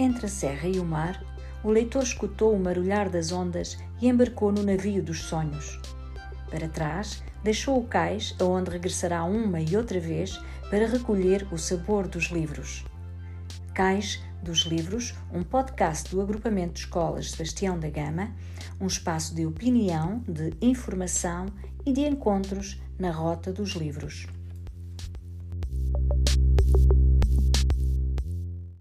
Entre a serra e o mar, o leitor escutou o marulhar das ondas e embarcou no navio dos sonhos. Para trás, deixou o cais, aonde regressará uma e outra vez para recolher o sabor dos livros. Cais dos Livros, um podcast do agrupamento de escolas Sebastião da Gama, um espaço de opinião, de informação e de encontros na rota dos livros.